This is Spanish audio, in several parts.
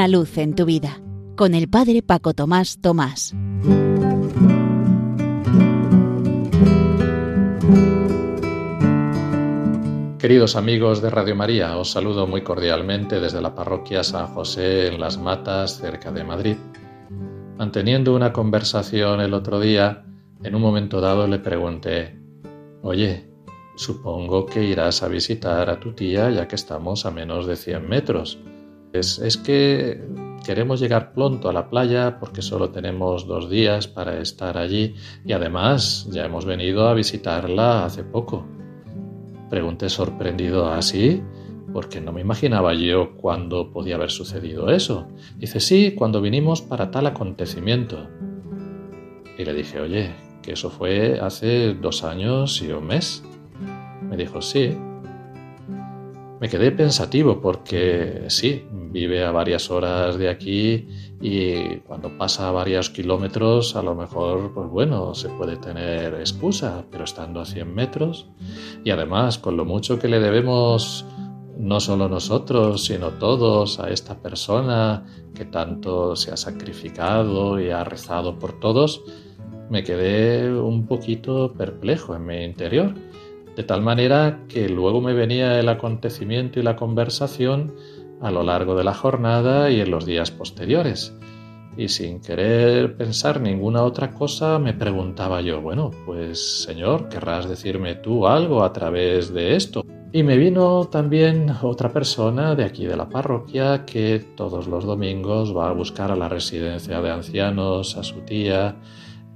Una luz en tu vida con el Padre Paco Tomás Tomás. Queridos amigos de Radio María, os saludo muy cordialmente desde la parroquia San José en Las Matas, cerca de Madrid. Manteniendo una conversación el otro día, en un momento dado le pregunté, Oye, supongo que irás a visitar a tu tía ya que estamos a menos de 100 metros. Es, que queremos llegar pronto a la playa porque solo tenemos dos días para estar allí y además ya hemos venido a visitarla hace poco. Pregunté sorprendido así porque no me imaginaba yo cuándo podía haber sucedido eso. Dice, sí, cuando vinimos para tal acontecimiento. Y le dije, oye, que eso fue hace dos años y un mes. Me dijo, sí. Me quedé pensativo porque sí, vive a varias horas de aquí y cuando pasa varios kilómetros a lo mejor, pues bueno, se puede tener excusa, pero estando a 100 metros. Y además con lo mucho que le debemos no solo nosotros, sino todos a esta persona que tanto se ha sacrificado y ha rezado por todos, me quedé un poquito perplejo en mi interior de tal manera que luego me venía el acontecimiento y la conversación a lo largo de la jornada y en los días posteriores. Y sin querer pensar ninguna otra cosa, me preguntaba yo, bueno, pues Señor, querrás decirme tú algo a través de esto. Y me vino también otra persona de aquí de la parroquia que todos los domingos va a buscar a la residencia de ancianos a su tía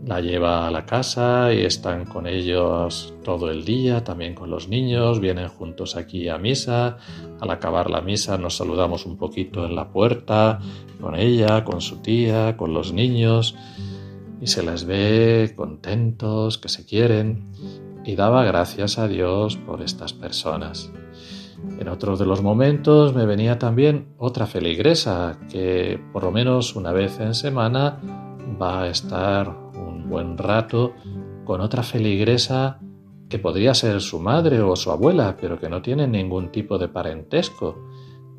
la lleva a la casa y están con ellos todo el día, también con los niños, vienen juntos aquí a misa, al acabar la misa nos saludamos un poquito en la puerta, con ella, con su tía, con los niños, y se les ve contentos, que se quieren, y daba gracias a Dios por estas personas. En otro de los momentos me venía también otra feligresa que por lo menos una vez en semana va a estar buen rato con otra feligresa que podría ser su madre o su abuela, pero que no tiene ningún tipo de parentesco.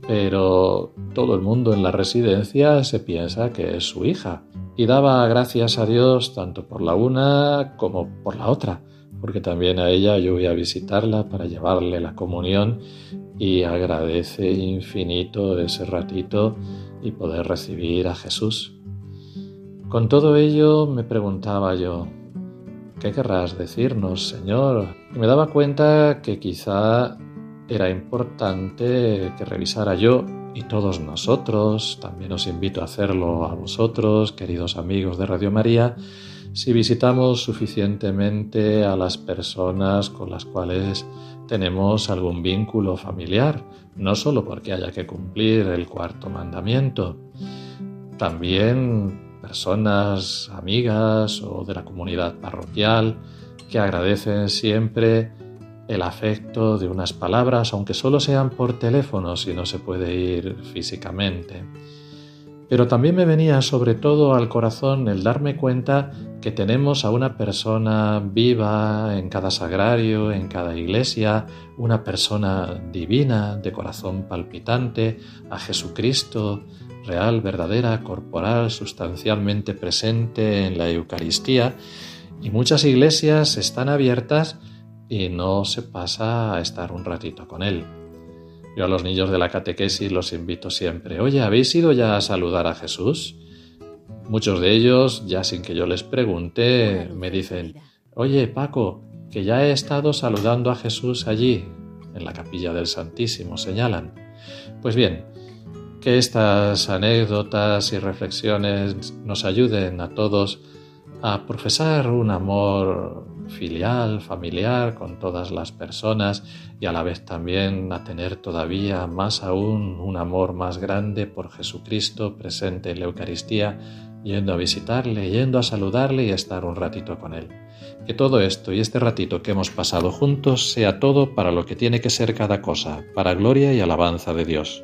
Pero todo el mundo en la residencia se piensa que es su hija y daba gracias a Dios tanto por la una como por la otra, porque también a ella yo voy a visitarla para llevarle la comunión y agradece infinito ese ratito y poder recibir a Jesús. Con todo ello me preguntaba yo, ¿qué querrás decirnos, Señor? Y me daba cuenta que quizá era importante que revisara yo y todos nosotros, también os invito a hacerlo a vosotros, queridos amigos de Radio María, si visitamos suficientemente a las personas con las cuales tenemos algún vínculo familiar, no solo porque haya que cumplir el cuarto mandamiento, también personas amigas o de la comunidad parroquial que agradecen siempre el afecto de unas palabras, aunque solo sean por teléfono si no se puede ir físicamente. Pero también me venía sobre todo al corazón el darme cuenta que tenemos a una persona viva en cada sagrario, en cada iglesia, una persona divina, de corazón palpitante, a Jesucristo, real, verdadera, corporal, sustancialmente presente en la Eucaristía y muchas iglesias están abiertas y no se pasa a estar un ratito con él. Yo a los niños de la catequesis los invito siempre, oye, ¿habéis ido ya a saludar a Jesús? Muchos de ellos, ya sin que yo les pregunte, me dicen, oye, Paco, que ya he estado saludando a Jesús allí, en la capilla del Santísimo, señalan. Pues bien, que estas anécdotas y reflexiones nos ayuden a todos a profesar un amor filial, familiar con todas las personas y a la vez también a tener todavía más aún un amor más grande por Jesucristo presente en la Eucaristía, yendo a visitarle, yendo a saludarle y estar un ratito con él. Que todo esto y este ratito que hemos pasado juntos sea todo para lo que tiene que ser cada cosa, para gloria y alabanza de Dios.